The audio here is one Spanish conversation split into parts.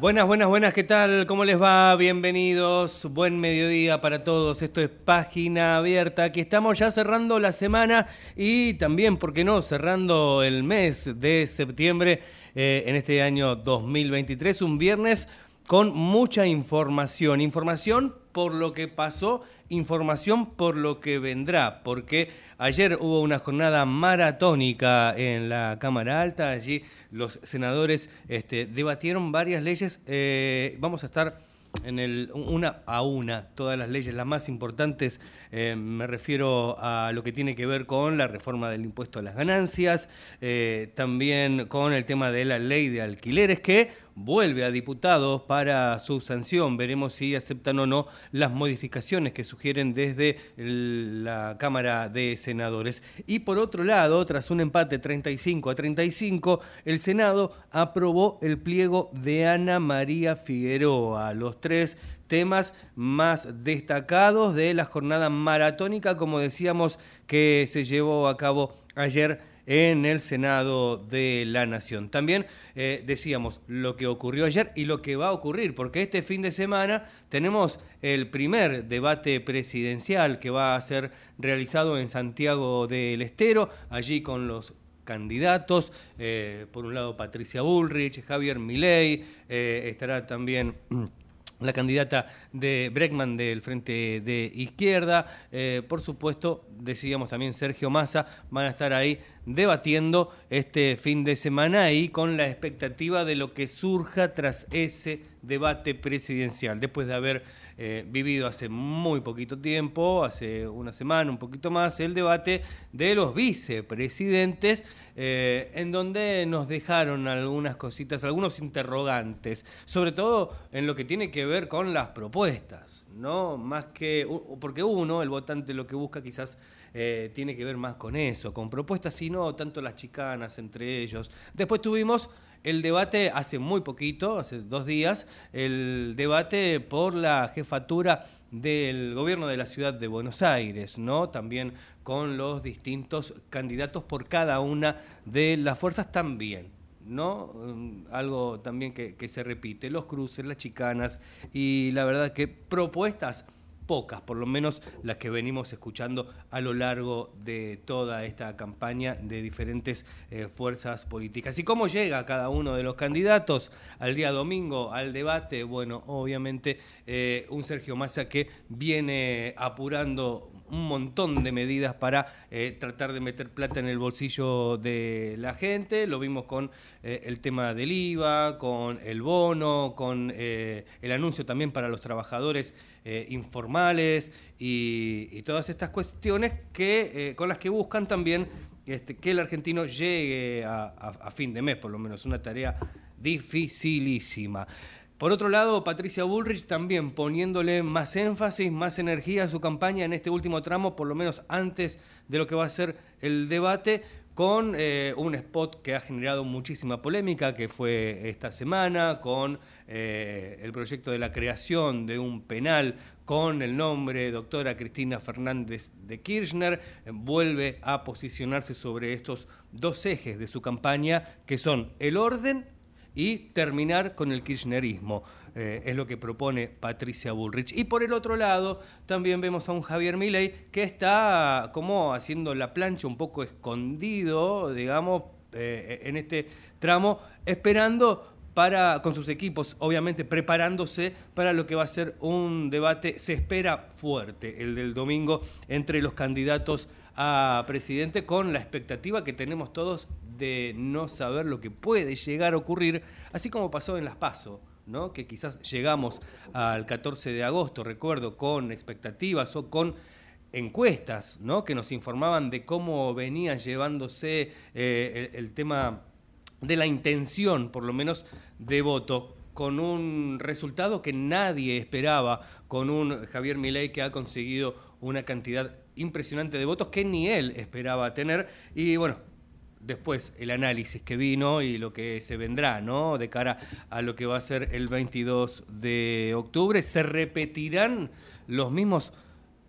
Buenas, buenas, buenas, ¿qué tal? ¿Cómo les va? Bienvenidos, buen mediodía para todos. Esto es Página Abierta. Aquí estamos ya cerrando la semana y también, ¿por qué no?, cerrando el mes de septiembre eh, en este año 2023, un viernes con mucha información. Información por lo que pasó, información por lo que vendrá, porque ayer hubo una jornada maratónica en la Cámara Alta, allí los senadores este, debatieron varias leyes, eh, vamos a estar en el, una a una todas las leyes, las más importantes, eh, me refiero a lo que tiene que ver con la reforma del impuesto a las ganancias, eh, también con el tema de la ley de alquileres que vuelve a diputados para su sanción. Veremos si aceptan o no las modificaciones que sugieren desde la Cámara de Senadores. Y por otro lado, tras un empate 35 a 35, el Senado aprobó el pliego de Ana María Figueroa. Los tres temas más destacados de la jornada maratónica, como decíamos, que se llevó a cabo ayer en el Senado de la Nación. También eh, decíamos lo que ocurrió ayer y lo que va a ocurrir, porque este fin de semana tenemos el primer debate presidencial que va a ser realizado en Santiago del Estero, allí con los candidatos, eh, por un lado Patricia Bullrich, Javier Milei, eh, estará también la candidata de Breckman del Frente de Izquierda, eh, por supuesto, decíamos también Sergio Massa, van a estar ahí debatiendo este fin de semana y con la expectativa de lo que surja tras ese debate presidencial, después de haber eh, vivido hace muy poquito tiempo, hace una semana, un poquito más, el debate de los vicepresidentes, eh, en donde nos dejaron algunas cositas, algunos interrogantes, sobre todo en lo que tiene que ver con las propuestas, ¿no? Más que, porque uno, el votante, lo que busca quizás eh, tiene que ver más con eso, con propuestas y no tanto las chicanas entre ellos. Después tuvimos el debate hace muy poquito, hace dos días, el debate por la jefatura del gobierno de la ciudad de Buenos Aires, ¿no? También con los distintos candidatos por cada una de las fuerzas también. ¿no? Mm, algo también que, que se repite, los cruces, las chicanas y la verdad que propuestas pocas, por lo menos las que venimos escuchando a lo largo de toda esta campaña de diferentes eh, fuerzas políticas. ¿Y cómo llega cada uno de los candidatos al día domingo al debate? Bueno, obviamente eh, un Sergio Massa que viene apurando un montón de medidas para eh, tratar de meter plata en el bolsillo de la gente. Lo vimos con eh, el tema del IVA, con el bono, con eh, el anuncio también para los trabajadores informales y, todas estas cuestiones que, con las que buscan también este, que el argentino llegue a fin de mes, por lo menos, una tarea dificilísima. Por otro lado, Patricia Bullrich también poniéndole más énfasis, más energía a su campaña en este último tramo, por lo menos antes de lo que va a ser el debate, con eh, un spot que ha generado muchísima polémica, que fue esta semana, con eh, el proyecto de la creación de un penal con el nombre doctora Cristina Fernández de Kirchner, vuelve a posicionarse sobre estos dos ejes de su campaña, que son el orden y terminar con el kirchnerismo. Eh, es lo que propone Patricia Bullrich. Y por el otro lado, también vemos a un Javier Milei que está como haciendo la plancha un poco escondido, digamos, eh, en este tramo, esperando para, con sus equipos, obviamente preparándose para lo que va a ser un debate, se espera fuerte, el del domingo, entre los candidatos a presidente, con la expectativa que tenemos todos de no saber lo que puede llegar a ocurrir, así como pasó en las PASO. ¿no? que quizás llegamos al 14 de agosto, recuerdo, con expectativas o con encuestas ¿no? que nos informaban de cómo venía llevándose eh, el, tema de la intención, por lo menos, de voto con un resultado que nadie esperaba, con un Javier Milei que ha conseguido una cantidad impresionante de votos que ni él esperaba tener. Y bueno, después el análisis que vino y lo que se vendrá, ¿no? De cara a lo que va a ser el 22 de octubre, ¿se repetirán los mismos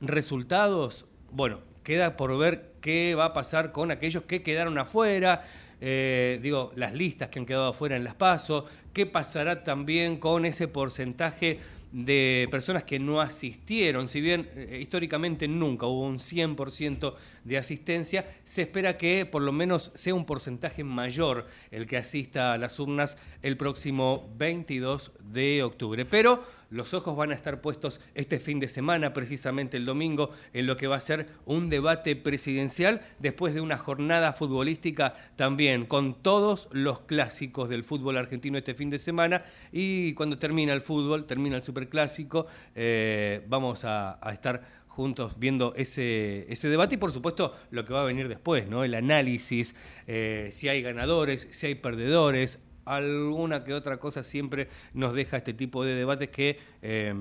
resultados? Bueno, queda por ver qué va a pasar con aquellos que quedaron afuera, eh, digo, las listas que han quedado afuera en las PASO, qué pasará también con ese porcentaje de personas que no asistieron, si bien eh, históricamente nunca hubo un 100% de asistencia, se espera que por lo menos sea un porcentaje mayor el que asista a las urnas el próximo 22 de octubre. Pero los ojos van a estar puestos este fin de semana, precisamente el domingo, en lo que va a ser un debate presidencial después de una jornada futbolística también con todos los clásicos del fútbol argentino este fin de semana y cuando termina el fútbol, termina el superclásico, eh, vamos a, estar juntos viendo ese, ese debate y por supuesto lo que va a venir después, ¿no? El análisis, eh, si hay ganadores, si hay perdedores, alguna que otra cosa siempre nos deja este tipo de debates que eh,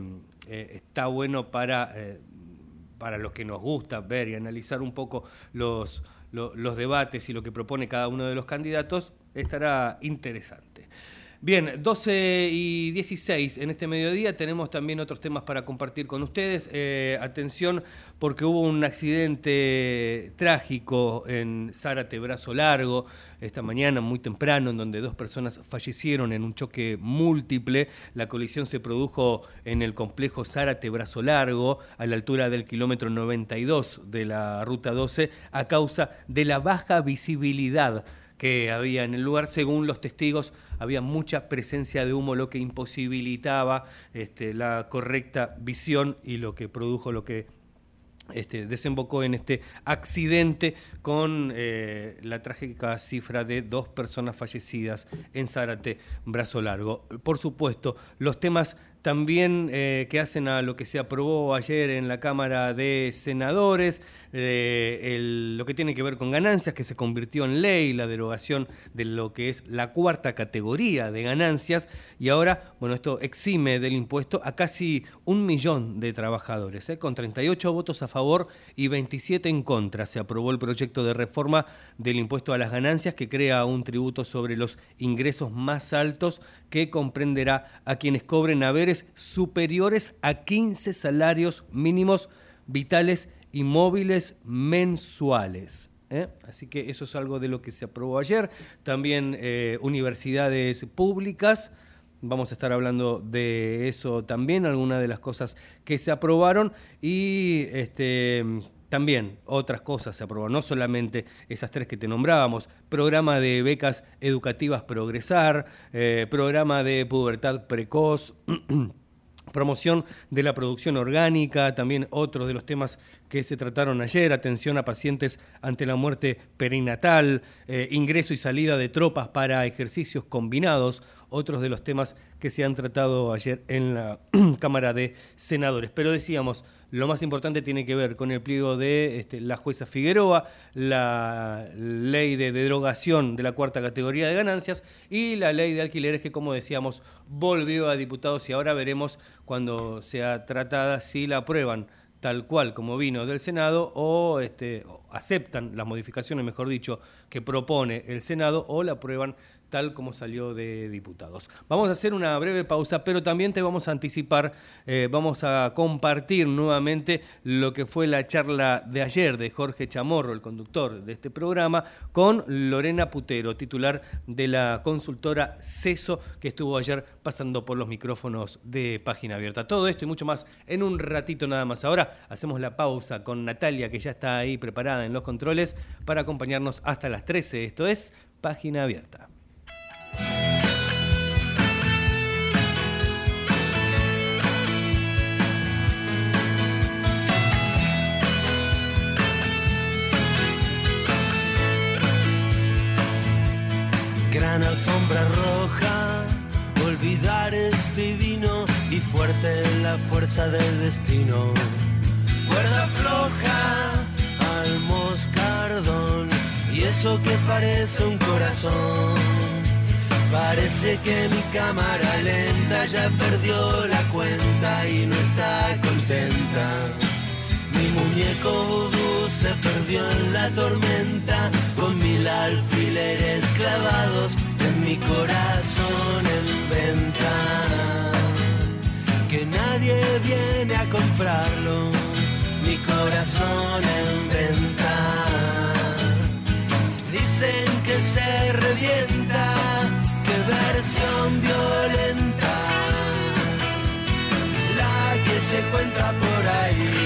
eh, está bueno para, eh, para los que nos gusta ver y analizar un poco los, los debates y lo que propone cada uno de los candidatos, estará interesante. Bien, 12 y 16 en este mediodía tenemos también otros temas para compartir con ustedes. Eh, atención porque hubo un accidente trágico en Zárate Brazo Largo esta mañana muy temprano en donde dos personas fallecieron en un choque múltiple. La colisión se produjo en el complejo Zárate Brazo Largo a la altura del kilómetro 92 de la ruta 12 a causa de la baja visibilidad que había en el lugar. Según los testigos, había mucha presencia de humo, lo que imposibilitaba este, la correcta visión y lo que produjo lo que este, desembocó en este accidente con eh, la trágica cifra de dos personas fallecidas en Zárate, Brazo Largo. Por supuesto, los temas también eh, que hacen a lo que se aprobó ayer en la Cámara de Senadores, eh, lo que tiene que ver con ganancias, que se convirtió en ley, la derogación de lo que es la cuarta categoría de ganancias, y ahora, bueno, esto exime del impuesto a casi un millón de trabajadores, ¿eh? con 38 votos a favor y 27 en contra. Se aprobó el proyecto de reforma del impuesto a las ganancias que crea un tributo sobre los ingresos más altos que comprenderá a quienes cobren haberes superiores a 15 salarios mínimos vitales y móviles mensuales. ¿eh? Así que eso es algo de lo que se aprobó ayer. También eh, universidades públicas. Vamos a estar hablando de eso también, algunas de las cosas que se aprobaron y este, también otras cosas se aprobaron, no solamente esas tres que te nombrábamos, programa de becas educativas Progresar, eh, programa de pubertad precoz. promoción de la producción orgánica, también otros de los temas que se trataron ayer, atención a pacientes ante la muerte perinatal, eh, ingreso y salida de tropas para ejercicios combinados, otros de los temas que se han tratado ayer en la Cámara de Senadores. Pero decíamos, lo más importante tiene que ver con el pliego de este, la jueza Figueroa, la ley de derogación de la cuarta categoría de ganancias y la ley de alquileres que, como decíamos, volvió a diputados y ahora veremos cuando sea tratada si la aprueban tal cual como vino del Senado o, este, aceptan las modificaciones, mejor dicho, que propone el Senado o la aprueban tal como salió de diputados. Vamos a hacer una breve pausa, pero también te vamos a anticipar, eh, vamos a compartir nuevamente lo que fue la charla de ayer de Jorge Chamorro, el conductor de este programa, con Lorena Putero, titular de la consultora CESO, que estuvo ayer pasando por los micrófonos de Página Abierta. Todo esto y mucho más en un ratito nada más. Ahora hacemos la pausa con Natalia, que ya está ahí preparada en los controles, para acompañarnos hasta las 13. Esto es Página Abierta. Gran alfombra roja, olvidar es divino y fuerte la fuerza del destino. Cuerda floja al moscardón y eso que parece un corazón Parece que mi cámara lenta ya perdió la cuenta y no está contenta. Mi muñeco se perdió en la tormenta con mil alfileres clavados en mi corazón en venta. Que nadie viene a comprarlo, mi corazón en venta. Dicen que se revienta versión violenta, la que se cuenta por ahí.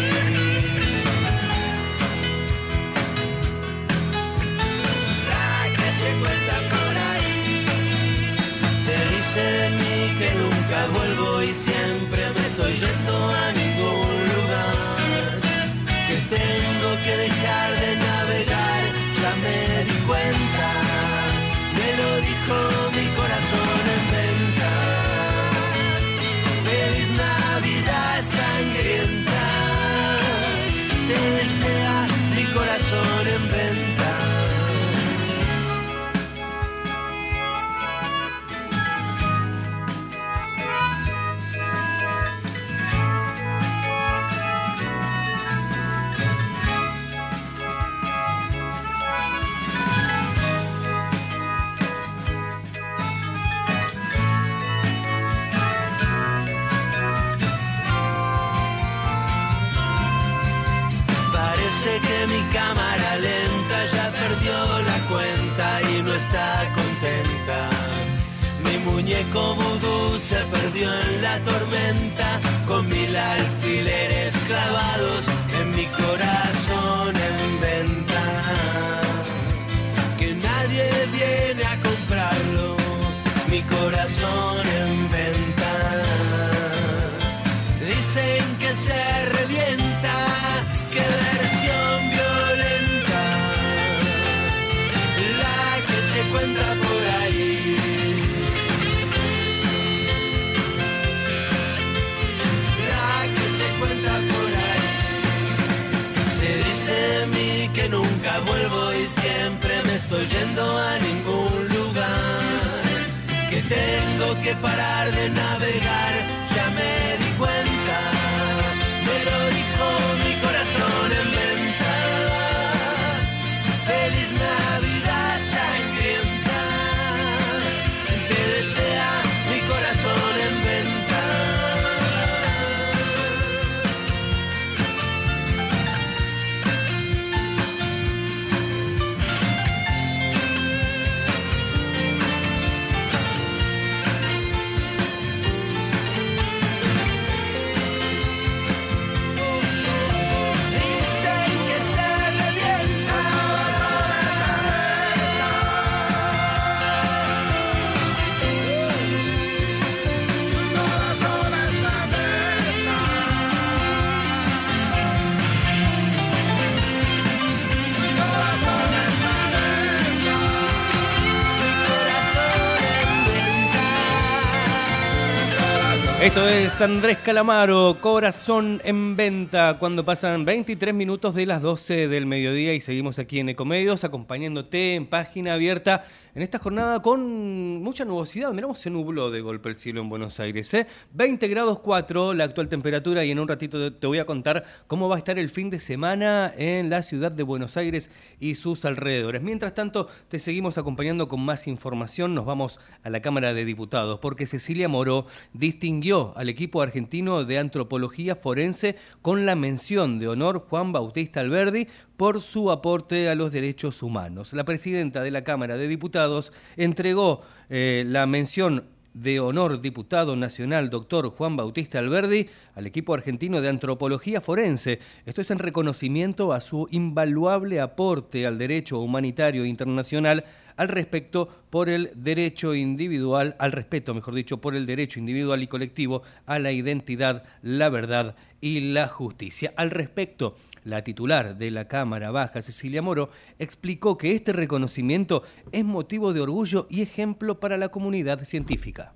Muñeco que parar de navegar, Esto es Andrés Calamaro, Corazón en Venta, cuando pasan 23 minutos de las 12 del mediodía y seguimos aquí en Ecomedios acompañándote en página abierta en esta jornada con mucha nubosidad. Miramos, se nubló de golpe el cielo en Buenos Aires. ¿eh? 20 grados 4 la actual temperatura y en un ratito te voy a contar cómo va a estar el fin de semana en la ciudad de Buenos Aires y sus alrededores. Mientras tanto, te seguimos acompañando con más información. Nos vamos a la Cámara de Diputados porque Cecilia Moró distinguió al equipo argentino de antropología forense con la mención de honor Juan Bautista Alberdi por su aporte a los derechos humanos. La presidenta de la Cámara de Diputados entregó eh, la mención de honor diputado nacional doctor Juan Bautista Alberdi al equipo argentino de antropología forense. Esto es en reconocimiento a su invaluable aporte al derecho humanitario internacional al respecto por el derecho individual, al respeto, mejor dicho, por el derecho individual y colectivo a la identidad, la verdad y la justicia. Al respecto, la titular de la Cámara Baja, Cecilia Moro, explicó que este reconocimiento es motivo de orgullo y ejemplo para la comunidad científica.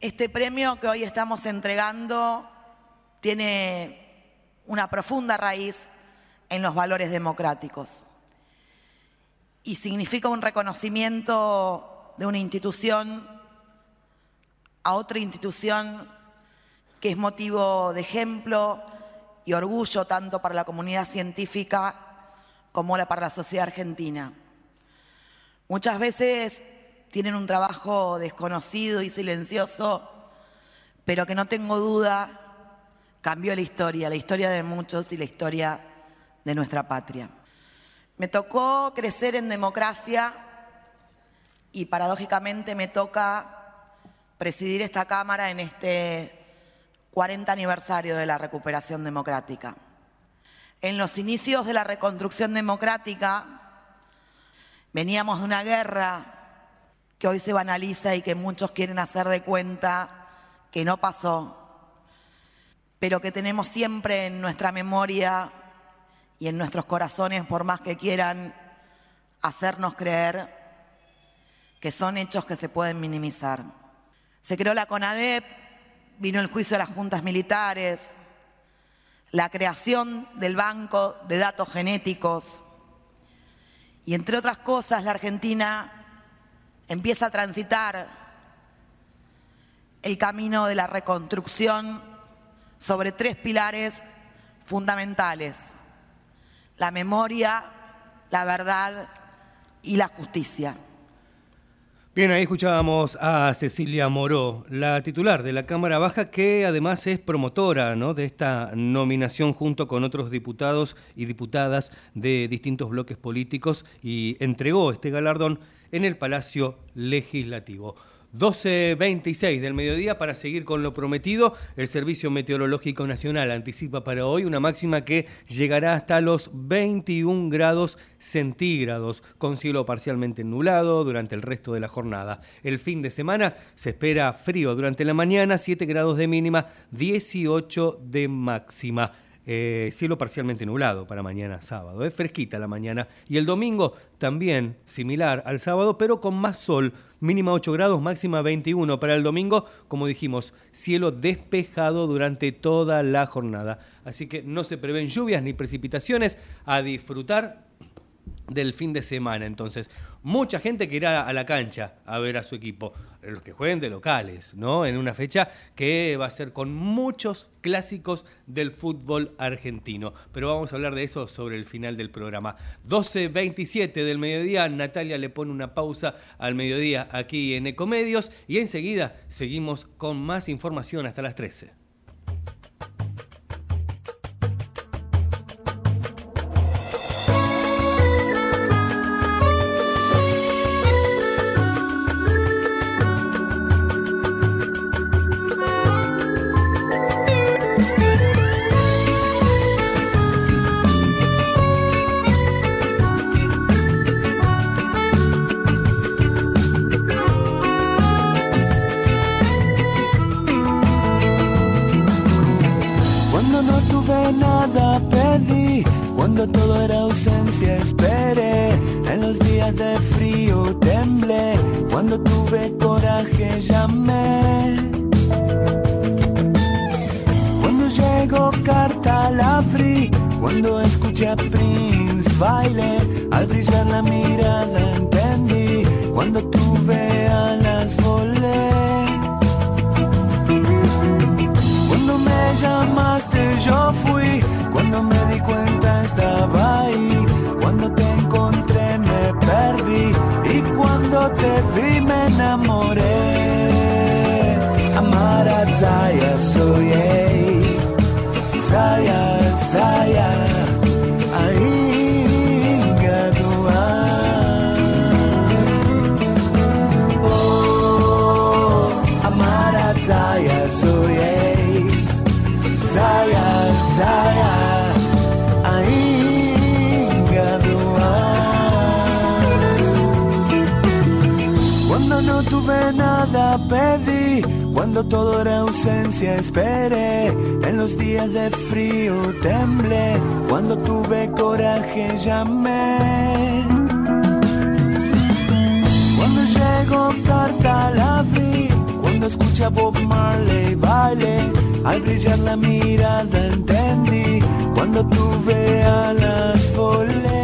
Este premio que hoy estamos entregando tiene una profunda raíz en los valores democráticos y significa un reconocimiento de una institución a otra institución que es motivo de ejemplo y orgullo tanto para la comunidad científica como para la sociedad argentina. Muchas veces tienen un trabajo desconocido y silencioso, pero que no tengo duda cambió la historia, la historia de muchos y la historia de nuestra patria. Me tocó crecer en democracia y paradójicamente me toca presidir esta Cámara en este 40 aniversario de la recuperación democrática. En los inicios de la reconstrucción democrática veníamos de una guerra que hoy se banaliza y que muchos quieren hacer de cuenta que no pasó, pero que tenemos siempre en nuestra memoria y en nuestros corazones, por más que quieran hacernos creer que son hechos que se pueden minimizar. Se creó la CONADEP vino el juicio de las juntas militares, la creación del Banco de Datos Genéticos y entre otras cosas la Argentina empieza a transitar el camino de la reconstrucción sobre tres pilares fundamentales, la memoria, la verdad y la justicia. Bien, ahí escuchábamos a Cecilia Moró, la titular de la Cámara Baja, que además es promotora ¿no? de esta nominación junto con otros diputados y diputadas de distintos bloques políticos y entregó este galardón en el Palacio Legislativo. 12.26 del mediodía para seguir con lo prometido. El Servicio Meteorológico Nacional anticipa para hoy una máxima que llegará hasta los 21 grados centígrados, con cielo parcialmente nublado durante el resto de la jornada. El fin de semana se espera frío durante la mañana, 7 grados de mínima, 18 de máxima. Eh, cielo parcialmente nublado para mañana sábado, es fresquita la mañana. Y el domingo también similar al sábado, pero con más sol, mínima 8 grados, máxima 21 para el domingo. Como dijimos, cielo despejado durante toda la jornada. Así que no se prevén lluvias ni precipitaciones. A disfrutar del fin de semana. Entonces, mucha gente que irá a la cancha a ver a su equipo, los que jueguen de locales, ¿no? En una fecha que va a ser con muchos clásicos del fútbol argentino. Pero vamos a hablar de eso sobre el final del programa. 12.27 del mediodía, Natalia le pone una pausa al mediodía aquí en Ecomedios y enseguida seguimos con más información hasta las 13. Pedí, cuando todo era ausencia esperé, en los días de frío temblé, cuando tuve coraje llamé. Cuando llegó carta la abrí, cuando escucha Bob Marley baile, al brillar la mirada entendí, cuando tuve alas volé.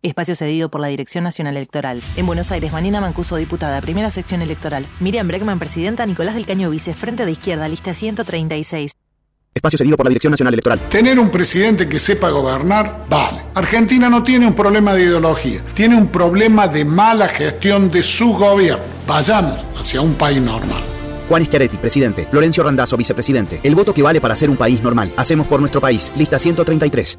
Espacio cedido por la Dirección Nacional Electoral. En Buenos Aires, Manina Mancuso, diputada, primera sección electoral. Miriam Bregman, presidenta. Nicolás del Caño, vice, frente de izquierda, lista 136. Espacio cedido por la Dirección Nacional Electoral. Tener un presidente que sepa gobernar, vale. Argentina no tiene un problema de ideología, tiene un problema de mala gestión de su gobierno. Vayamos hacia un país normal. Juan Schiaretti, presidente. Florencio Randazzo, vicepresidente. El voto que vale para ser un país normal. Hacemos por nuestro país. Lista 133.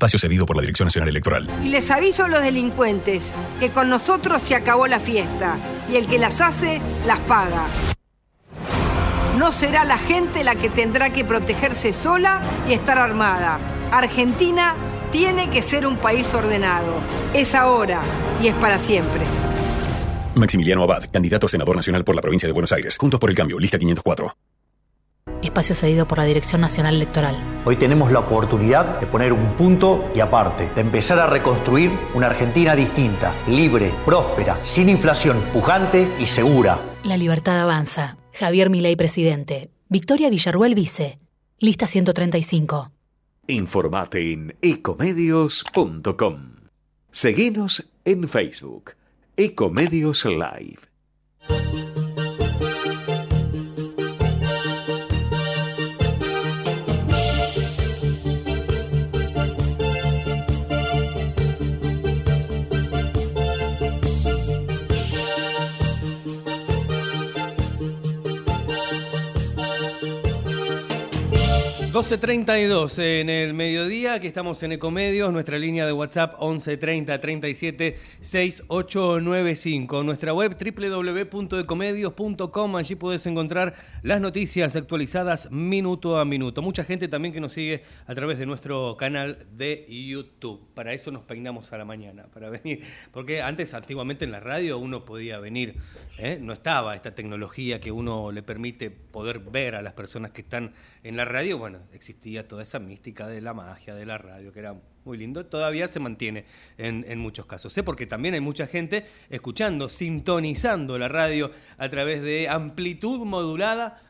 Espacio cedido por la Dirección Nacional Electoral. Y les aviso a los delincuentes que con nosotros se acabó la fiesta y el que las hace las paga. No será la gente la que tendrá que protegerse sola y estar armada. Argentina tiene que ser un país ordenado. Es ahora y es para siempre. Maximiliano Abad, candidato a senador nacional por la provincia de Buenos Aires. Juntos por el cambio, lista 504. Espacio cedido por la Dirección Nacional Electoral. Hoy tenemos la oportunidad de poner un punto y aparte, de empezar a reconstruir una Argentina distinta, libre, próspera, sin inflación, pujante y segura. La libertad avanza. Javier Milei, presidente. Victoria Villarruel, vice. Lista 135. Informate en ecomedios.com. Seguinos en Facebook. Ecomedios Live. ...12.32 en el mediodía, aquí estamos en Ecomedios, nuestra línea de WhatsApp 1130 37 6895, nuestra web www.ecomedios.com, allí puedes encontrar las noticias actualizadas minuto a minuto. Mucha gente también que nos sigue a través de nuestro canal de YouTube, para eso nos peinamos a la mañana, para venir, porque antes antiguamente en la radio uno podía venir, ¿eh? no estaba esta tecnología que uno le permite poder ver a las personas que están en la radio, bueno, existía toda esa mística de la magia de la radio, que era muy lindo, todavía se mantiene en, muchos casos. Sé porque también hay mucha gente escuchando, sintonizando la radio a través de amplitud modulada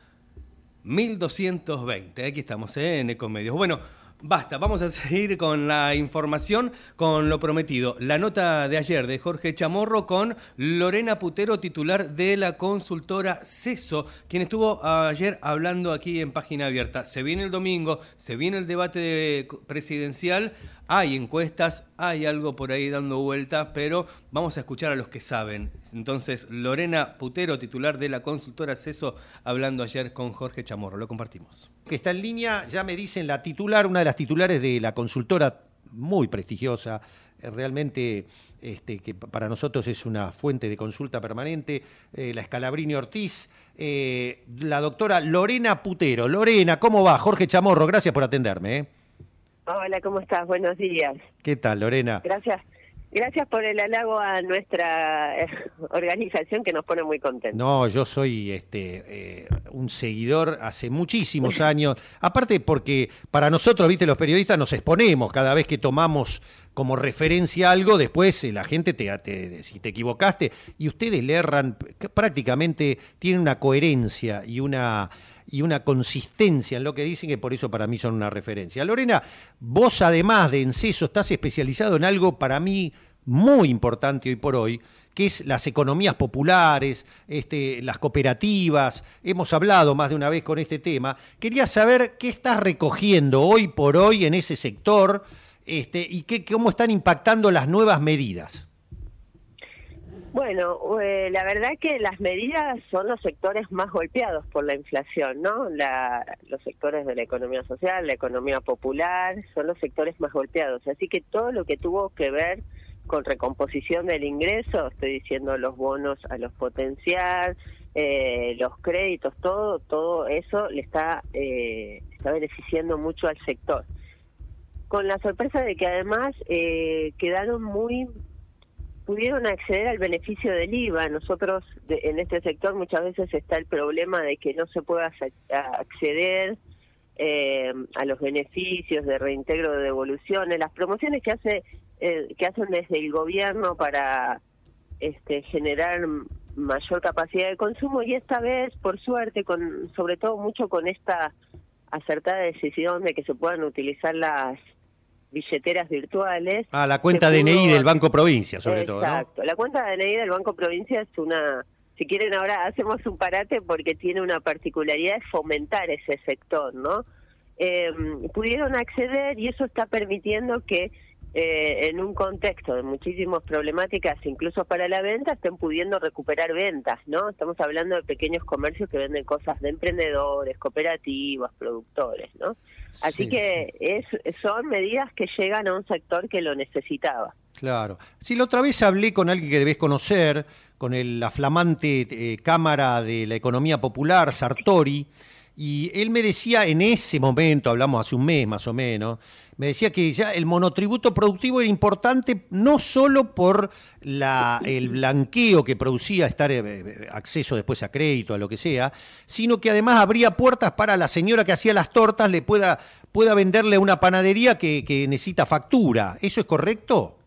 1220. Aquí estamos ¿eh? en Ecomedios. Bueno, Basta, vamos a seguir con la información, con lo prometido. La nota de ayer de Jorge Chamorro con Lorena Putero, titular de la consultora CESO, quien estuvo ayer hablando aquí en Página Abierta. Se viene el domingo, se viene el debate presidencial, hay encuestas, hay algo por ahí dando vuelta, pero vamos a escuchar a los que saben. Entonces, Lorena Putero, titular de la consultora CESO, hablando ayer con Jorge Chamorro. Lo compartimos. Que está en línea, ya me dicen la titular, una de las titulares de la consultora muy prestigiosa, eh, realmente este, que para nosotros es una fuente de consulta permanente, eh, la Escalabrini Ortiz, eh, la doctora Lorena Putero. Lorena, ¿cómo va? Jorge Chamorro, gracias por atenderme. Hola, ¿cómo estás? Buenos días. ¿Qué tal, Lorena? Gracias. Gracias por el halago a nuestra eh, organización que nos pone muy contentos. No, yo soy este eh, un seguidor hace muchísimos años. Aparte porque para nosotros, viste, los periodistas nos exponemos cada vez que tomamos como referencia algo, después eh, la gente te, te, si te equivocaste y ustedes le erran prácticamente tienen una coherencia y una y una consistencia en lo que dicen que por eso para mí son una referencia. Lorena, vos además de Enceso estás especializado en algo para mí muy importante hoy por hoy, que es las economías populares, este, las cooperativas. Hemos hablado más de una vez con este tema. Quería saber qué estás recogiendo hoy por hoy en ese sector este, y qué, cómo están impactando las nuevas medidas. Bueno, eh, la verdad que las medidas son los sectores más golpeados por la inflación, ¿no? La, los sectores de la economía social, la economía popular, son los sectores más golpeados. Así que todo lo que tuvo que ver con recomposición del ingreso, estoy diciendo los bonos a los potenciar, eh, los créditos, todo, todo eso le está, eh, está beneficiando mucho al sector. Con la sorpresa de que además eh, quedaron muy pudieron acceder al beneficio del IVA. Nosotros en este sector muchas veces está el problema de que no se pueda acceder eh, a los beneficios de reintegro de devoluciones, las promociones que hace eh, que hacen desde el gobierno para este, generar mayor capacidad de consumo y esta vez, por suerte, con sobre todo mucho con esta acertada decisión de que se puedan utilizar las billeteras virtuales. Ah, la cuenta DNI del Banco Provincia, sobre todo. Exacto, la cuenta DNI del Banco Provincia es una, si quieren ahora hacemos un parate porque tiene una particularidad de fomentar ese sector, ¿no? Eh, pudieron acceder y eso está permitiendo que eh, en un contexto de muchísimas problemáticas, incluso para la venta, estén pudiendo recuperar ventas, ¿no? Estamos hablando de pequeños comercios que venden cosas de emprendedores, cooperativas, productores, ¿no? Así que es, son medidas que llegan a un sector que lo necesitaba. Claro. Si la otra vez hablé con alguien que debes conocer, con el, la flamante eh, Cámara de la Economía Popular, Sartori, y él me decía en ese momento, hablamos hace un mes más o menos, me decía que ya el monotributo productivo era importante no solo por la, el blanqueo que producía estar eh, acceso después a crédito, a lo que sea, sino que además abría puertas para la señora que hacía las tortas le pueda, venderle a una panadería que necesita factura. ¿Eso es correcto?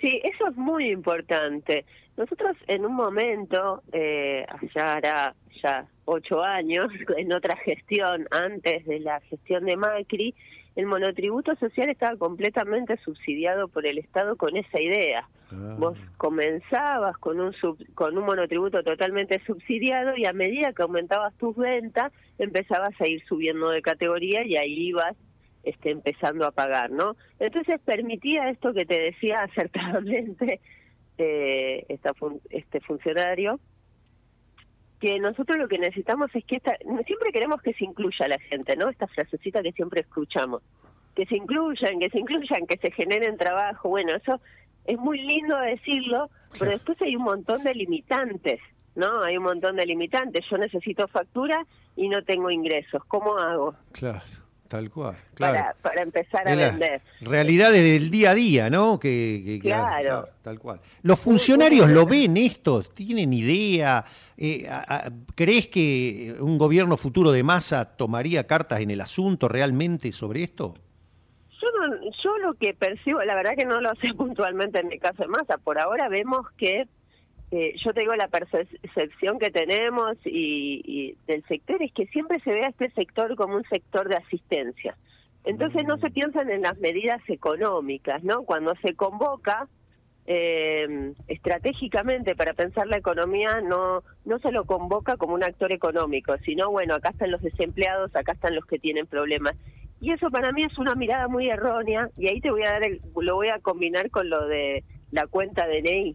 Sí, eso es muy importante. Nosotros en un momento, eh, allá hará ya ocho años, en otra gestión, antes de la gestión de Macri, el monotributo social estaba completamente subsidiado por el Estado con esa idea. Ah. Vos comenzabas con un con un monotributo totalmente subsidiado y a medida que aumentabas tus ventas empezabas a ir subiendo de categoría y ahí ibas este, empezando a pagar, ¿no? Entonces permitía esto que te decía acertadamente eh, esta este funcionario, que nosotros lo que necesitamos es que esta, siempre queremos que se incluya la gente, ¿no? Esta frasecita que siempre escuchamos, que se incluyan, que se incluyan, que se generen trabajo, bueno, eso es muy lindo decirlo, pero después hay un montón de limitantes, ¿no? Hay un montón de limitantes, yo necesito factura y no tengo ingresos, ¿cómo hago? Claro. Tal cual, claro. Para, para empezar a vender. Realidades del día a día, ¿no? Que, que claro. Tal cual. ¿Los funcionarios lo ven esto? ¿Tienen idea? Eh, ¿Crees que un gobierno futuro de masa tomaría cartas en el asunto realmente sobre esto? Yo, no, yo lo que percibo, la verdad que no lo sé puntualmente en el caso de masa, por ahora vemos que eh, yo te digo la percepción que tenemos y, y, del sector es que siempre se ve a este sector como un sector de asistencia. Entonces no se piensan en las medidas económicas, ¿no? Cuando se convoca eh, estratégicamente para pensar la economía no no se lo convoca como un actor económico, sino bueno, acá están los desempleados, acá están los que tienen problemas. Y eso para mí es una mirada muy errónea y ahí te voy a dar el- lo voy a combinar con lo de la cuenta DNI.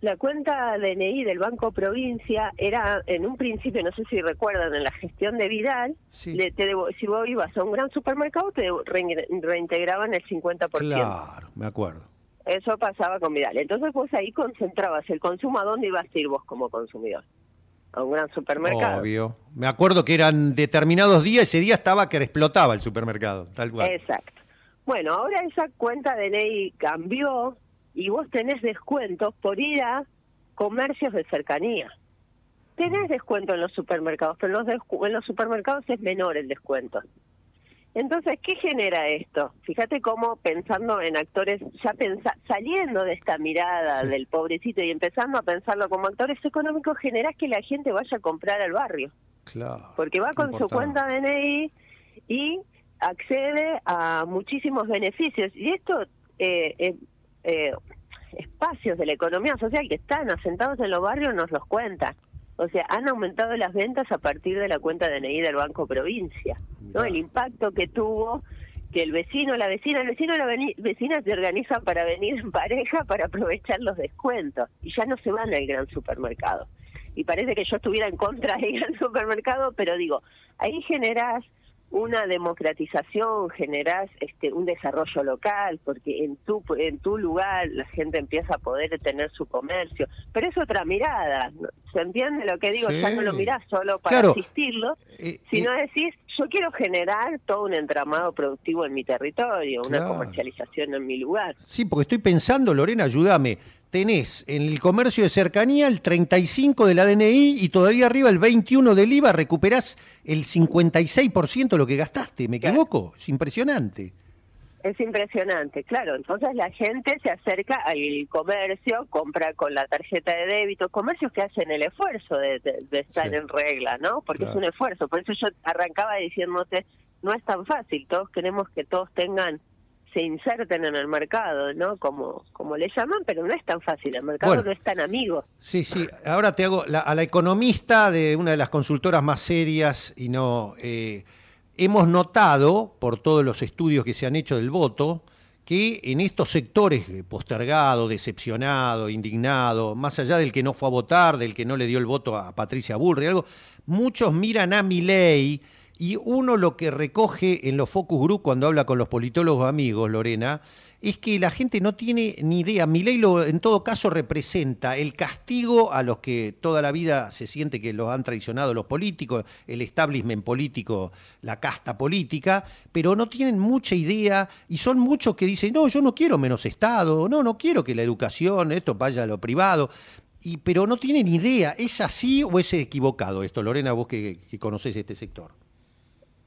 La cuenta DNI del Banco Provincia era en un principio, no sé si recuerdan, en la gestión de Vidal, le- te devo- si vos ibas a un gran supermercado te re- reintegraban el 50%. Claro, me acuerdo. Eso pasaba con Vidal. Entonces vos ahí concentrabas el consumo. ¿A dónde ibas a ir vos como consumidor? A un gran supermercado. Obvio. Me acuerdo que eran determinados días, ese día estaba que explotaba el supermercado, tal cual. Exacto. Bueno, ahora esa cuenta de ley cambió y vos tenés descuentos por ir a comercios de cercanía. Tenés descuento en los supermercados, pero en los, descu- en los supermercados es menor el descuento. Entonces, ¿qué genera esto? Fíjate cómo pensando en actores, ya pensa, saliendo de esta mirada del pobrecito y empezando a pensarlo como actores económicos, generás que la gente vaya a comprar al barrio Claro. porque va con su cuenta DNI y accede a muchísimos beneficios. Y esto, eh, eh, eh, espacios de la economía social que están asentados en los barrios nos los cuentan. O sea, han aumentado las ventas a partir de la cuenta DNI del Banco Provincia. ¿no? El impacto que tuvo que el vecino, la vecina, el vecino la vecina se organizan para venir en pareja para aprovechar los descuentos y ya no se van al gran supermercado. Y parece que yo estuviera en contra del gran supermercado, pero digo, ahí generás una democratización, generás este, un desarrollo local, porque en tu, en tu lugar la gente empieza a poder tener su comercio. Pero es otra mirada. ¿se entiende lo que digo? Sí. Ya no lo mirás solo para Claro. asistirlo, Eh, sino eh, decís, yo quiero generar todo un entramado productivo en mi territorio, una Claro. comercialización en mi lugar. Sí, porque estoy pensando, Lorena, ayúdame. Tenés en el comercio de cercanía el 35 de la DNI y todavía arriba el 21 del IVA, recuperás el 56% de lo que gastaste. ¿Me equivoco? Es impresionante. Es impresionante, claro. Entonces la gente se acerca al comercio, compra con la tarjeta de débito, comercios que hacen el esfuerzo de, de- de estar Sí. en regla, ¿no? Porque Claro. es un esfuerzo. Por eso yo arrancaba diciéndote, no es tan fácil. Todos queremos que todos tengan, se inserten en el mercado, ¿no? Como, como le llaman, pero no es tan fácil. El mercado Bueno. no es tan amigo. Sí, sí. Ahora te hago la- a la economista de una de las consultoras más serias y no. eh, hemos notado, por todos los estudios que se han hecho del voto, que en estos sectores eh, postergado, decepcionado, indignado, más allá del que no fue a votar, del que no le dio el voto a Patricia Bullrich, algo, muchos miran a Milei y uno lo que recoge en los focus group cuando habla con los politólogos amigos, Lorena, es que la gente no tiene ni idea. Milei lo, en todo caso representa el castigo a los que toda la vida se siente que los han traicionado los políticos, el establishment político, la casta política, pero no tienen mucha idea y son muchos que dicen, no, yo no quiero menos Estado, no, no quiero que la educación, esto vaya a lo privado. Y, pero no tienen idea, ¿es así o es equivocado esto, Lorena, vos que, que conocés este sector?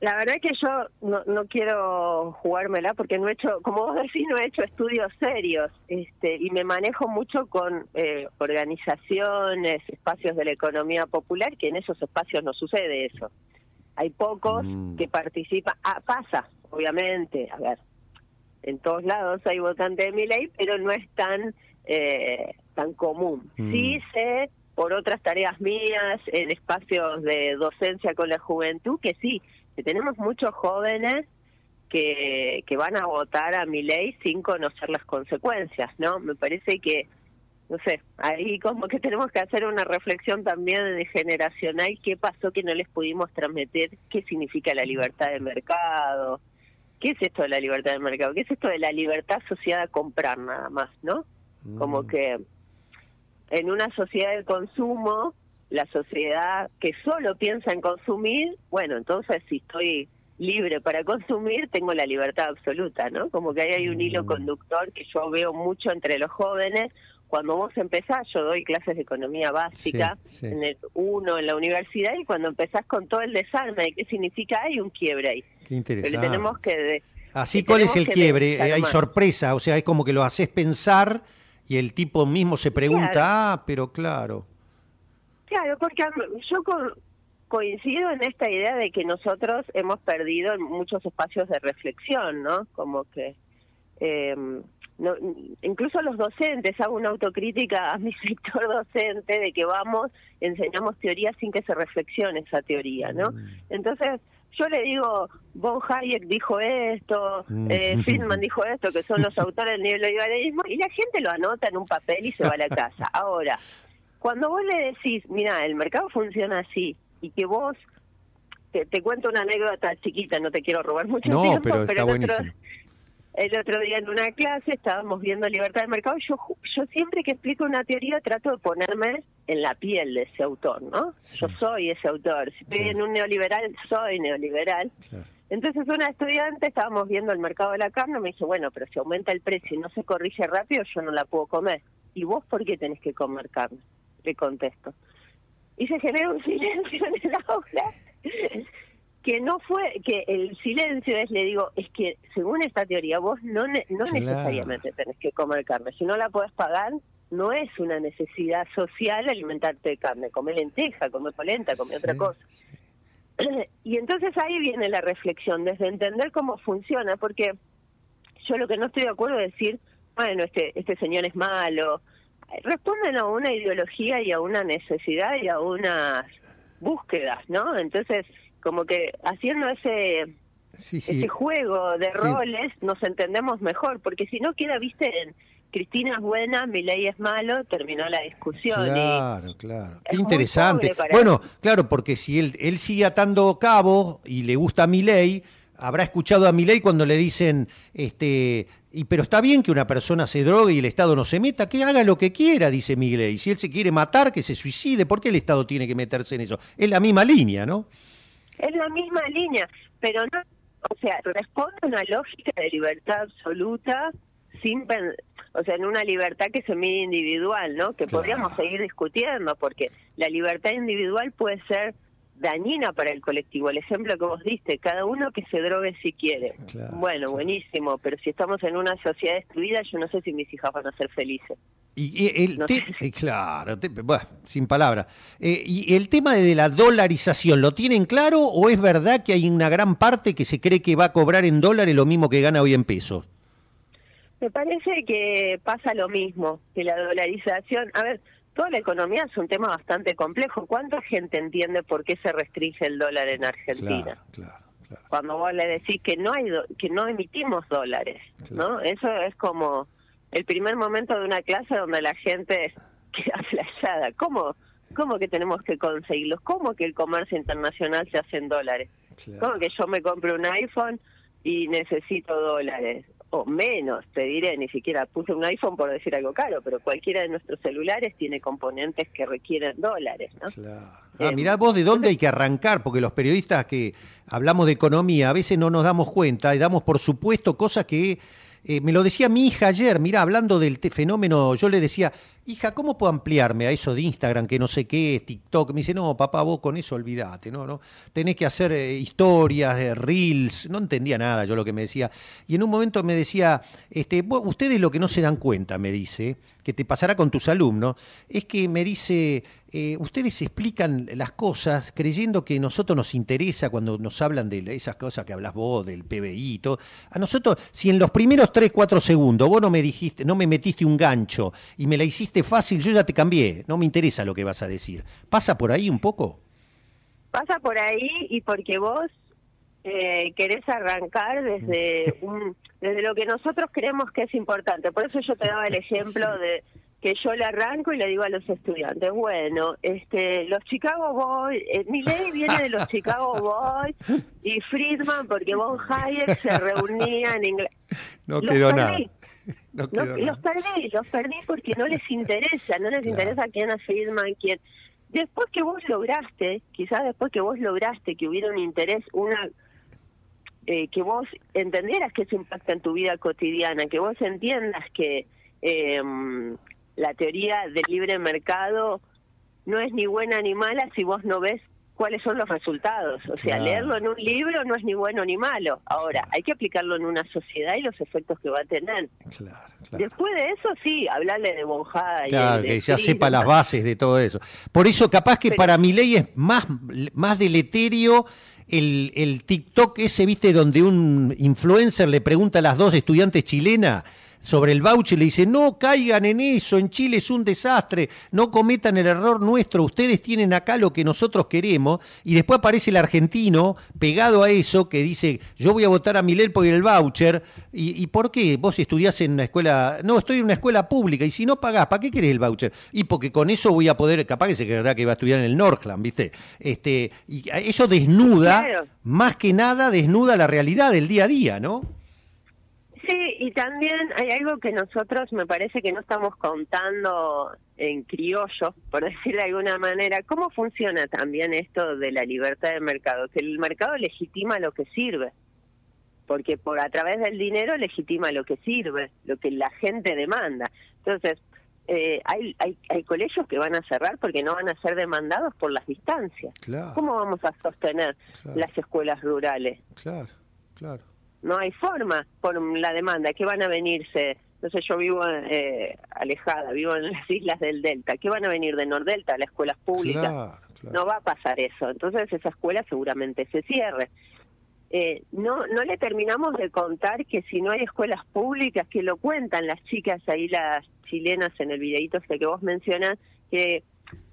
La verdad que yo no, no quiero jugármela porque no he hecho, como vos decís, no he hecho estudios serios este, y me manejo mucho con eh, organizaciones, espacios de la economía popular, que en esos espacios no sucede eso. Hay pocos que participan. Ah, pasa, obviamente, a ver, en todos lados hay votantes de mi ley, pero no es tan, eh, tan común. Mm. Sí sé por otras tareas mías en espacios de docencia con la juventud que sí, que tenemos muchos jóvenes que, que van a votar a mi ley sin conocer las consecuencias, ¿no? Me parece que, no sé, ahí como que tenemos que hacer una reflexión también de generacional, qué pasó que no les pudimos transmitir, qué significa la libertad de mercado, qué es esto de la libertad de mercado, qué es esto de la libertad asociada a comprar nada más, ¿no? Como que en una sociedad de consumo, la sociedad que solo piensa en consumir, bueno, entonces si estoy libre para consumir, tengo la libertad absoluta, ¿no? Como que ahí hay un hilo conductor que yo veo mucho entre los jóvenes. Cuando vos empezás, yo doy clases de economía básica Sí, sí. en el uno en la universidad y cuando empezás con todo el desarme de qué significa, hay un quiebre ahí. Qué Pero interesante. tenemos que... de- Así, ¿cuál es el quiebre? Eh, hay sorpresa, o sea, es como que lo haces pensar y el tipo mismo se pregunta, Claro. ah, pero claro. Claro, porque yo con, coincido en esta idea de que nosotros hemos perdido muchos espacios de reflexión, ¿no? Como que eh, no, incluso los docentes, hago una autocrítica a mi sector docente de que vamos, enseñamos teoría sin que se reflexione esa teoría, ¿no? Entonces, yo le digo, Von Hayek dijo esto, eh, Friedman dijo esto, que son los autores del neoliberalismo, y la gente lo anota en un papel y se va a la casa. Ahora, cuando vos le decís, mira, el mercado funciona así, y que vos, te, te cuento una anécdota chiquita, no te quiero robar mucho No, tiempo, pero está el otro- el otro día en una clase estábamos viendo libertad de mercado. Yo, yo siempre que explico una teoría trato de ponerme en la piel de ese autor, ¿no? Yo soy ese autor. Si estoy en un neoliberal, soy neoliberal. Entonces una estudiante, estábamos viendo el mercado de la carne, me dice, bueno, pero si aumenta el precio y no se corrige rápido, yo no la puedo comer. ¿Y vos por qué tenés que comer carne? Le contesto. Y se genera un silencio en el aula que no fue, que el silencio es, le digo, es que según esta teoría vos no, ne- no Claro. necesariamente tenés que comer carne. Si no la podés pagar, no es una necesidad social alimentarte de carne. Come lenteja, come polenta, come otra cosa. Y entonces ahí viene la reflexión, desde entender cómo funciona, porque yo lo que no estoy de acuerdo es decir, bueno, este, este señor es malo. Responden a una ideología y a una necesidad y a unas búsquedas, ¿no? Entonces, como que haciendo ese, Sí, ese juego de Sí. roles nos entendemos mejor, porque si no queda, viste, en Cristina es buena, ley es malo, terminó la discusión. y- Claro, claro. Qué interesante. Bueno, claro, porque si él, él sigue atando cabo y le gusta a Milei, habrá escuchado a Milei cuando le dicen, este, y pero está bien que una persona se drogue y el Estado no se meta, que haga lo que quiera, dice Milei. Si él se quiere matar, que se suicide. ¿Por qué el Estado tiene que meterse en eso? Es la misma línea, ¿no? Es la misma línea, pero no, o sea, responde a una lógica de libertad absoluta sin o sea, en una libertad que se mide individual, ¿no? Que podríamos seguir discutiendo porque la libertad individual puede ser dañina para el colectivo. El ejemplo que vos diste, cada uno que se drogue si quiere. Bueno, buenísimo, pero si estamos en una sociedad destruida, yo no sé si mis hijas van a ser felices. Y el No te- eh, claro, te- bueno, sin palabras. Eh, y el tema de la dolarización, ¿lo tienen claro o es verdad que hay una gran parte que se cree que va a cobrar en dólares lo mismo que gana hoy en pesos? Me parece que pasa lo mismo, que la dolarización, a ver, toda la economía es un tema bastante complejo. ¿Cuánta gente entiende por qué se restringe el dólar en Argentina? Cuando vos le decís que no hay do- que no emitimos dólares, ¿no? Eso es como el primer momento de una clase donde la gente queda flasheada. ¿Cómo cómo que tenemos que conseguirlos? ¿Cómo que el comercio internacional se hace en dólares? ¿Cómo que yo me compro un iPhone y necesito dólares? O menos, te diré, ni siquiera puse un iPhone por decir algo caro, pero cualquiera de nuestros celulares tiene componentes que requieren dólares, ¿no? Ah, mirá vos de dónde hay que arrancar, porque los periodistas que hablamos de economía a veces no nos damos cuenta y damos por supuesto cosas que... eh, me lo decía mi hija ayer, mirá, hablando del fenómeno, yo le decía, hija, ¿cómo puedo ampliarme a eso de Instagram, que no sé qué, TikTok? Me dice, no, papá, vos con eso olvídate, no, no, tenés que hacer eh, historias, eh, reels, no entendía nada yo lo que me decía. Y en un momento me decía, este, vos- ustedes lo que no se dan cuenta, me dice, que te pasará con tus alumnos, es que me dice, eh, ustedes explican las cosas creyendo que a nosotros nos interesa cuando nos hablan de esas cosas que hablas vos, del PBI y todo. A nosotros, si en los primeros 3, 4 segundos vos no me dijiste, no me metiste un gancho y me la hiciste fácil, yo ya te cambié, no me interesa lo que vas a decir. ¿Pasa por ahí un poco? Pasa por ahí y porque vos eh, querés arrancar desde un, desde lo que nosotros creemos que es importante. Por eso yo te daba el ejemplo de que yo le arranco y le digo a los estudiantes, bueno, este, los Chicago Boys, eh, mi ley viene de los Chicago Boys y Friedman porque Von Hayek se reunía en inglés. No quedó nada. No los perdí, los perdí porque no les interesa, no les interesa quién es Friedman, quién. Después que vos lograste, quizás después que vos lograste que hubiera un interés, una eh, que vos entendieras que eso impacta en tu vida cotidiana, que vos entiendas que eh, la teoría del libre mercado no es ni buena ni mala si vos no ves cuáles son los resultados. O sea, Claro. leerlo en un libro no es ni bueno ni malo. Ahora, hay que aplicarlo en una sociedad y los efectos que va a tener. Después de eso, sí, hablarle de Bonjada. y Claro, de que ya sepa las bases de todo eso. Por eso, capaz que para mi ley es más, más deleterio el, el TikTok ese, viste, donde un influencer le pregunta a las dos estudiantes chilenas sobre el voucher, le dice, no caigan en eso, en Chile es un desastre, no cometan el error nuestro, ustedes tienen acá lo que nosotros queremos, y después aparece el argentino pegado a eso que dice, yo voy a votar a Milei por el voucher, ¿Y, ¿y por qué? Vos estudiás en una escuela, no, estoy en una escuela pública, y si no pagás, ¿para qué querés el voucher? Y porque con eso voy a poder, capaz que se creerá que va a estudiar en el Northland, ¿viste? Este, y eso desnuda, Claro. más que nada desnuda la realidad del día a día, ¿no? Sí, y también hay algo que nosotros me parece que no estamos contando en criollo, por decir de alguna manera, cómo funciona también esto de la libertad de mercado, que el mercado legitima lo que sirve, porque por a través del dinero legitima lo que sirve, lo que la gente demanda. Entonces, eh, hay, hay, hay colegios que van a cerrar porque no van a ser demandados por las distancias. Claro. ¿Cómo vamos a sostener Claro. las escuelas rurales? Claro, claro. No hay forma por la demanda. ¿Qué van a venirse? No sé, yo vivo eh, alejada, vivo en las islas del Delta. ¿Qué van a venir de Nordelta a las escuelas públicas? Claro, claro. No va a pasar eso. Entonces esa escuela seguramente se cierre. Eh, no, no le terminamos de contar que si no hay escuelas públicas, que lo cuentan las chicas ahí, las chilenas en el videíto este que vos mencionas, que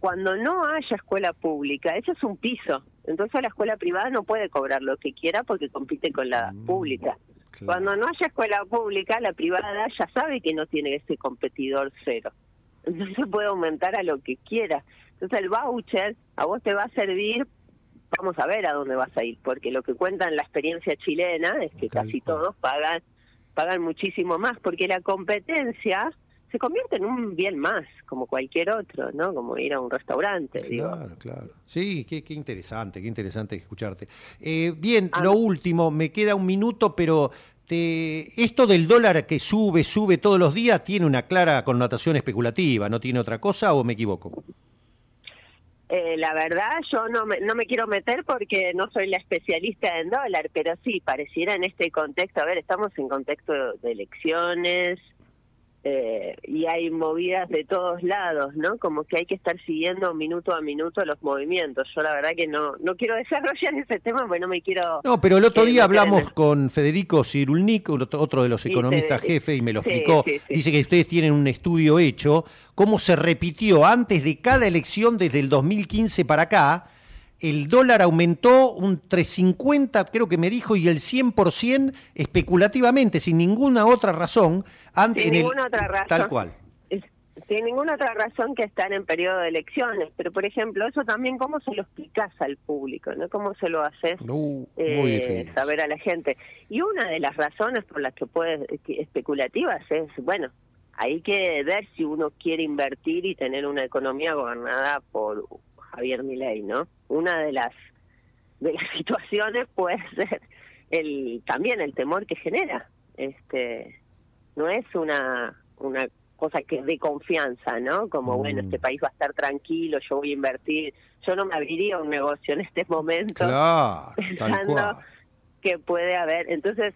cuando no haya escuela pública, eso es un piso. Entonces la escuela privada no puede cobrar lo que quiera porque compite con la pública. Cuando no haya escuela pública, la privada ya sabe que no tiene ese competidor cero. Entonces puede aumentar a lo que quiera. Entonces el voucher a vos te va a servir, vamos a ver a dónde vas a ir, porque lo que cuenta en la experiencia chilena es que casi todos pagan, pagan muchísimo más, porque la competencia se convierte en un bien más, como cualquier otro, ¿no? Como ir a un restaurante, digo. Claro, claro. Sí, qué, qué interesante, qué interesante escucharte. Eh, bien, lo último, me queda un minuto, pero te, esto del dólar que sube, sube todos los días, tiene una clara connotación especulativa, ¿no tiene otra cosa o me equivoco? Eh, la verdad, yo no me, no me quiero meter porque no soy la especialista en dólar, pero sí, pareciera en este contexto, a ver, estamos en contexto de elecciones eh, y hay movidas de todos lados, ¿no? Como que hay que estar siguiendo minuto a minuto los movimientos. Yo la verdad que no, no quiero desarrollar ese tema porque no me quiero... No, pero el otro día hablamos el- con Federico Cirulnik, otro de los economistas jefe, y me lo Sí, explicó. sí. Dice que ustedes tienen un estudio hecho, cómo se repitió antes de cada elección desde el 2015 para acá. El dólar aumentó un 350, creo que me dijo, y el 100% especulativamente, sin ninguna otra razón. Antes, Sin en el- ninguna otra razón. Tal cual. Sin ninguna otra razón que estar en periodo de elecciones. Pero, por ejemplo, eso también, ¿cómo se lo explicás al público? ¿no? ¿Cómo se lo haces eh, saber a la gente? Y una de las razones por las que puede, que- especulativas es, bueno, hay que ver si uno quiere invertir y tener una economía gobernada por Javier Milei, ¿no? Una de las de las situaciones puede ser el también el temor que genera. Este no es una una cosa que dé confianza, ¿no? Como bueno, este país va a estar tranquilo, yo voy a invertir, yo no me abriría un negocio en este momento Claro, tal pensando cual. que puede haber. Entonces,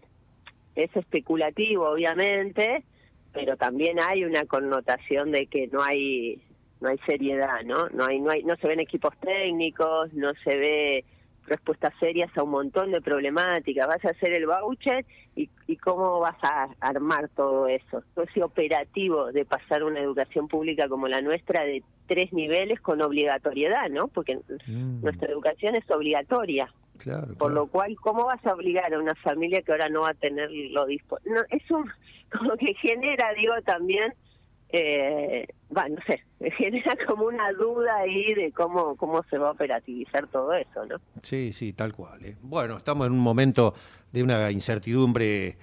es especulativo, obviamente, pero también hay una connotación de que no hay no hay seriedad, ¿no? No hay no hay no se ven equipos técnicos, no se ve respuestas serias a un montón de problemáticas. Vas a hacer el voucher y, y cómo vas a armar todo eso. Todo ese operativo de pasar una educación pública como la nuestra de tres niveles con obligatoriedad, ¿no? Porque nuestra educación es obligatoria. Claro, Por lo cual, ¿cómo vas a obligar a una familia que ahora no va a tener lo disponible? No, es un, como que genera, digo, también, eh, bueno, no sé, genera como una duda ahí de cómo, cómo se va a operativizar todo eso, ¿no? Sí, sí, tal cual. ¿eh? Bueno, estamos en un momento de una incertidumbre.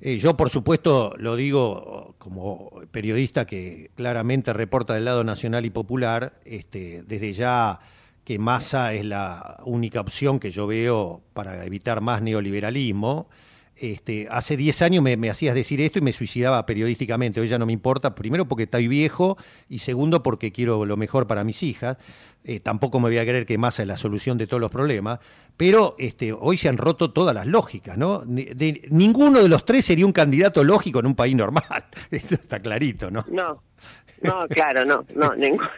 Eh, yo, por supuesto, lo digo como periodista que claramente reporta del lado nacional y popular, este, desde ya que Massa es la única opción que yo veo para evitar más neoliberalismo. Este, hace 10 años me, hacías decir esto y me suicidaba periodísticamente. Hoy ya no me importa, primero porque estoy viejo y segundo porque quiero lo mejor para mis hijas. Eh, tampoco me voy a creer que Massa es la solución de todos los problemas, pero este, hoy se han roto todas las lógicas, ¿no? De- ninguno de los tres sería un candidato lógico en un país normal. Esto está clarito, ¿no? No, no, claro, no, no, ninguno.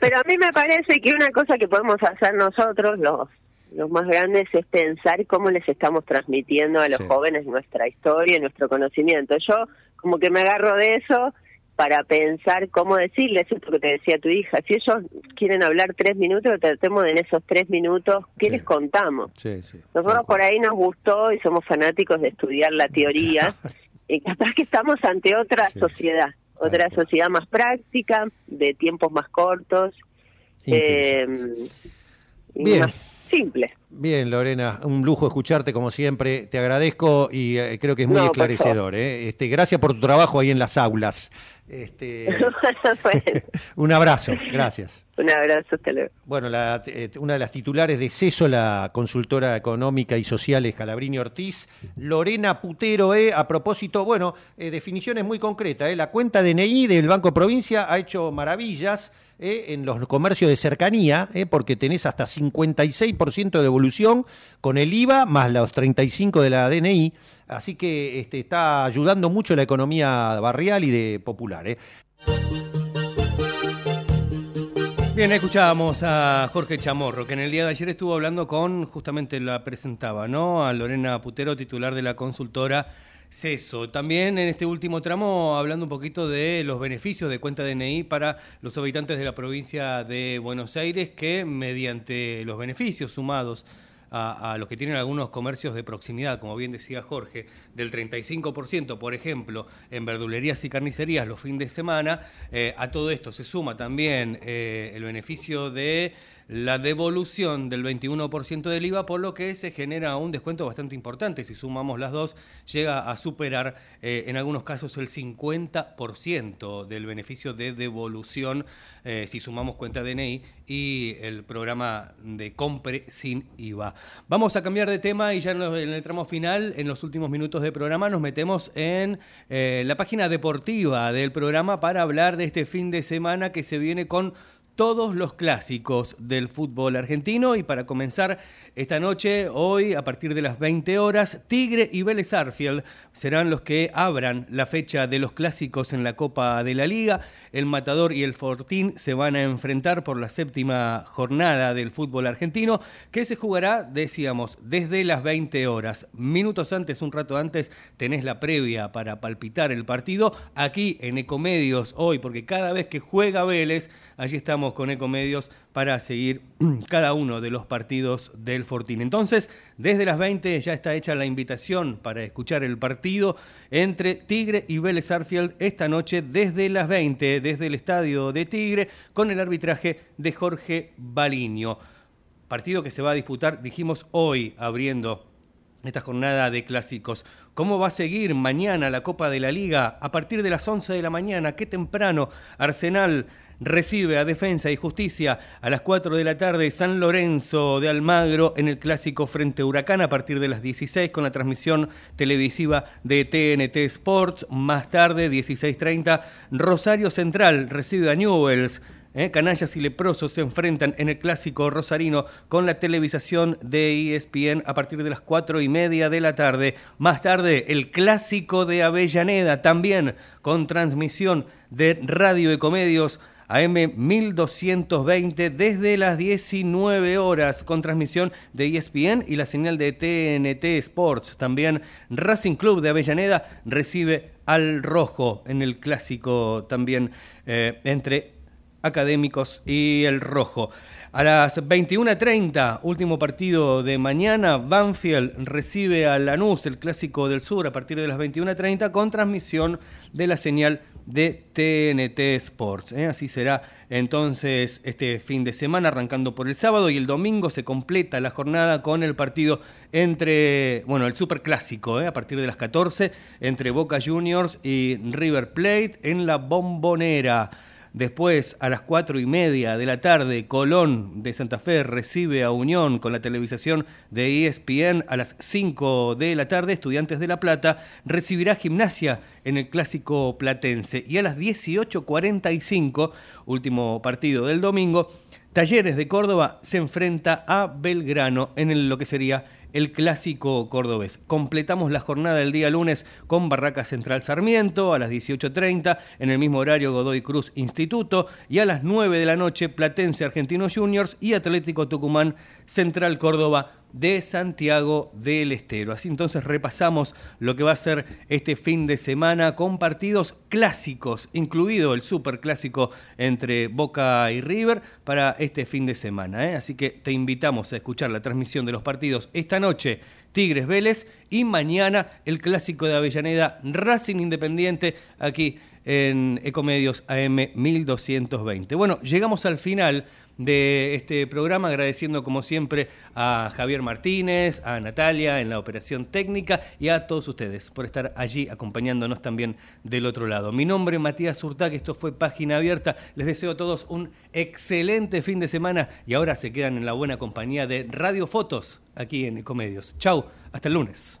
Pero a mí me parece que una cosa que podemos hacer nosotros, los, los más grandes, es pensar cómo les estamos transmitiendo a los Sí. jóvenes nuestra historia y nuestro conocimiento. Yo como que me agarro de eso para pensar cómo decirles esto que te decía tu hija. Si ellos quieren hablar tres minutos, tratemos de en esos tres minutos, ¿qué les contamos? Sí, sí. Nosotros por ahí nos gustó y somos fanáticos de estudiar la teoría y capaz que estamos ante otra sociedad, otra sociedad más práctica, de tiempos más cortos, eh, Bien. más simple. Bien, Lorena, un lujo escucharte como siempre. Te agradezco y eh, creo que es muy No, esclarecedor. ¿eh? Este, gracias por tu trabajo ahí en las aulas. Este, un abrazo, gracias. Un abrazo, hasta luego. Bueno, la- eh, una de las titulares de CESO, la consultora económica y social es Calabrini Ortiz. Lorena Putero, eh, a propósito, bueno, definiciones muy concretas. La cuenta DNI del Banco Provincia ha hecho maravillas eh, en los comercios de cercanía, eh, porque tenés hasta 56% de devolución con el IVA más los 35% de la DNI. Así que este, está ayudando mucho la economía barrial y de popular. eh. Bien, escuchábamos a Jorge Chamorro, que en el día de ayer estuvo hablando con, justamente la presentaba, ¿no? A Lorena Putero, titular de la consultora CESO. También en este último tramo hablando un poquito de los beneficios de cuenta DNI para los habitantes de la provincia de Buenos Aires, que mediante los beneficios sumados a, los que tienen algunos comercios de proximidad, como bien decía Jorge, del 35%, por ejemplo, en verdulerías y carnicerías los fines de semana, eh, a todo esto se suma también eh, el beneficio de la devolución del 21% del IVA, por lo que se genera un descuento bastante importante. Si sumamos las dos, llega a superar eh, en algunos casos el 50% del beneficio de devolución eh, si sumamos cuenta DNI y el programa de compre sin IVA. Vamos a cambiar de tema y ya en, el tramo final, en los últimos minutos del programa, nos metemos en eh, la página deportiva del programa para hablar de este fin de semana que se viene con todos los clásicos del fútbol argentino y para comenzar esta noche, hoy a partir de las 20 horas, Tigre y Vélez Arfield serán los que abran la fecha de los clásicos en la Copa de la Liga. El Matador y el Fortín se van a enfrentar por la séptima jornada del fútbol argentino que se jugará, decíamos, desde las 20 horas. Minutos antes, un rato antes, tenés la previa para palpitar el partido aquí en Ecomedios hoy, porque cada vez que juega Vélez, allí estamos con Ecomedios para seguir cada uno de los partidos del Fortín. Entonces, desde las 20 ya está hecha la invitación para escuchar el partido entre Tigre y Vélez Arfield esta noche desde las 20, desde el estadio de Tigre, con el arbitraje de Jorge Baliño. Partido que se va a disputar, dijimos hoy, abriendo esta jornada de clásicos. ¿Cómo va a seguir mañana la Copa de la Liga? A partir de las 11 de la mañana, qué temprano, Arsenal recibe a Defensa y Justicia a las 4 de la tarde San Lorenzo de Almagro en el clásico frente Huracán a partir de las 16 con la transmisión televisiva de TNT Sports. Más tarde, 16.30, Rosario Central recibe a Newells. ¿eh? Canallas y leprosos se enfrentan en el clásico rosarino con la televisación de ESPN a partir de las cuatro y media de la tarde. Más tarde, el clásico de Avellaneda, también con transmisión de Radio Ecomedios. AM 1220 desde las 19 horas con transmisión de ESPN y la señal de TNT Sports. También Racing Club de Avellaneda recibe al rojo en el clásico también eh, entre académicos y el rojo. A las 21.30, último partido de mañana, Banfield recibe a Lanús, el clásico del sur, a partir de las 21.30, con transmisión de la señal de TNT Sports. ¿eh? Así será entonces este fin de semana, arrancando por el sábado y el domingo se completa la jornada con el partido entre, bueno, el super clásico, ¿eh? a partir de las 14, entre Boca Juniors y River Plate en la Bombonera. Después, a las cuatro y media de la tarde, Colón de Santa Fe recibe a Unión con la televisación de ESPN. A las 5 de la tarde, Estudiantes de La Plata recibirá Gimnasia en el Clásico Platense. Y a las 18.45, último partido del domingo, Talleres de Córdoba se enfrenta a Belgrano en lo que sería el clásico cordobés. Completamos la jornada del día lunes con Barraca Central Sarmiento a las 18.30, en el mismo horario Godoy Cruz Instituto y a las 9 de la noche Platense Argentinos Juniors y Atlético Tucumán Central Córdoba de Santiago del Estero. Así entonces repasamos lo que va a ser este fin de semana con partidos clásicos, incluido el super clásico entre Boca y River para este fin de semana. ¿eh? Así que te invitamos a escuchar la transmisión de los partidos esta noche. Tigres Vélez y mañana el clásico de Avellaneda Racing Independiente aquí en Ecomedios AM 1220. Bueno, llegamos al final de este programa, agradeciendo como siempre a Javier Martínez, a Natalia en la operación técnica y a todos ustedes por estar allí acompañándonos también del otro lado. Mi nombre es Matías que esto fue Página Abierta, les deseo a todos un excelente fin de semana y ahora se quedan en la buena compañía de Radio Fotos aquí en Ecomedios. Chau, hasta el lunes.